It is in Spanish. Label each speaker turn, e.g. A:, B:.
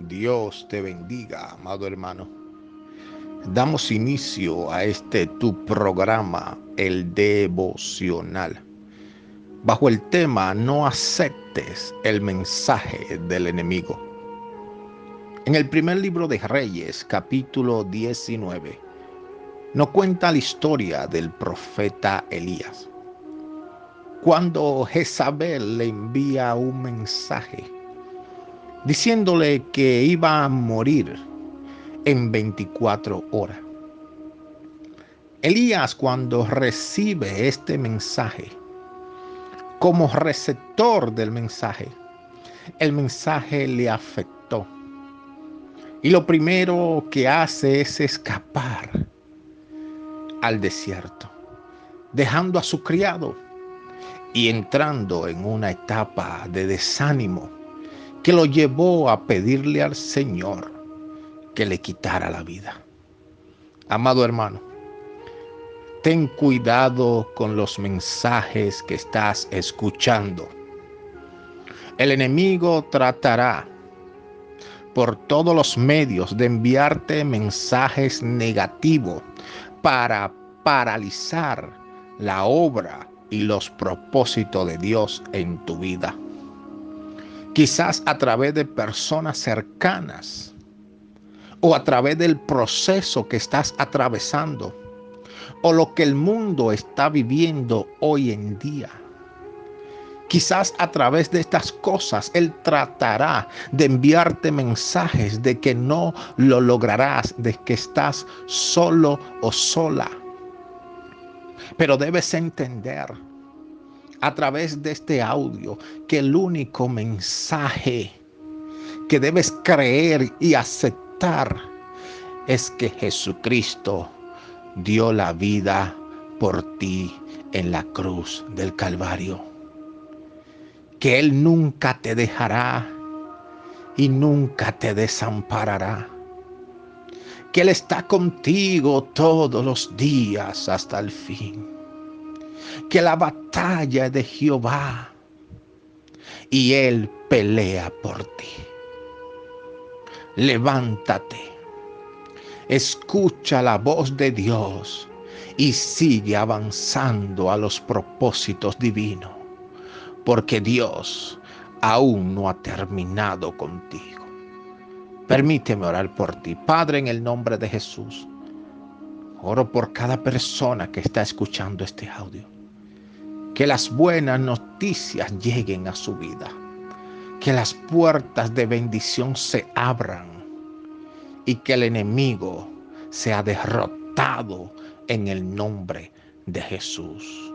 A: Dios te bendiga, amado hermano. Damos inicio a este tu programa, el devocional, bajo el tema No aceptes el mensaje del enemigo. En el primer libro de Reyes, capítulo 19, nos cuenta la historia del profeta Elías. Cuando Jezabel le envía un mensaje diciéndole que iba a morir en 24 horas. Elías cuando recibe este mensaje, como receptor del mensaje, el mensaje le afectó. Y lo primero que hace es escapar al desierto, dejando a su criado y entrando en una etapa de desánimo que lo llevó a pedirle al Señor que le quitara la vida. Amado hermano, ten cuidado con los mensajes que estás escuchando. El enemigo tratará por todos los medios de enviarte mensajes negativos para paralizar la obra y los propósitos de Dios en tu vida quizás a través de personas cercanas o a través del proceso que estás atravesando o lo que el mundo está viviendo hoy en día. Quizás a través de estas cosas Él tratará de enviarte mensajes de que no lo lograrás, de que estás solo o sola. Pero debes entender a través de este audio que el único mensaje que debes creer y aceptar es que Jesucristo dio la vida por ti en la cruz del Calvario. Que Él nunca te dejará y nunca te desamparará. Que Él está contigo todos los días hasta el fin que la batalla de Jehová y Él pelea por ti. Levántate, escucha la voz de Dios y sigue avanzando a los propósitos divinos, porque Dios aún no ha terminado contigo. Permíteme orar por ti, Padre, en el nombre de Jesús. Oro por cada persona que está escuchando este audio. Que las buenas noticias lleguen a su vida, que las puertas de bendición se abran. Y que el enemigo sea derrotado en el nombre de Jesús.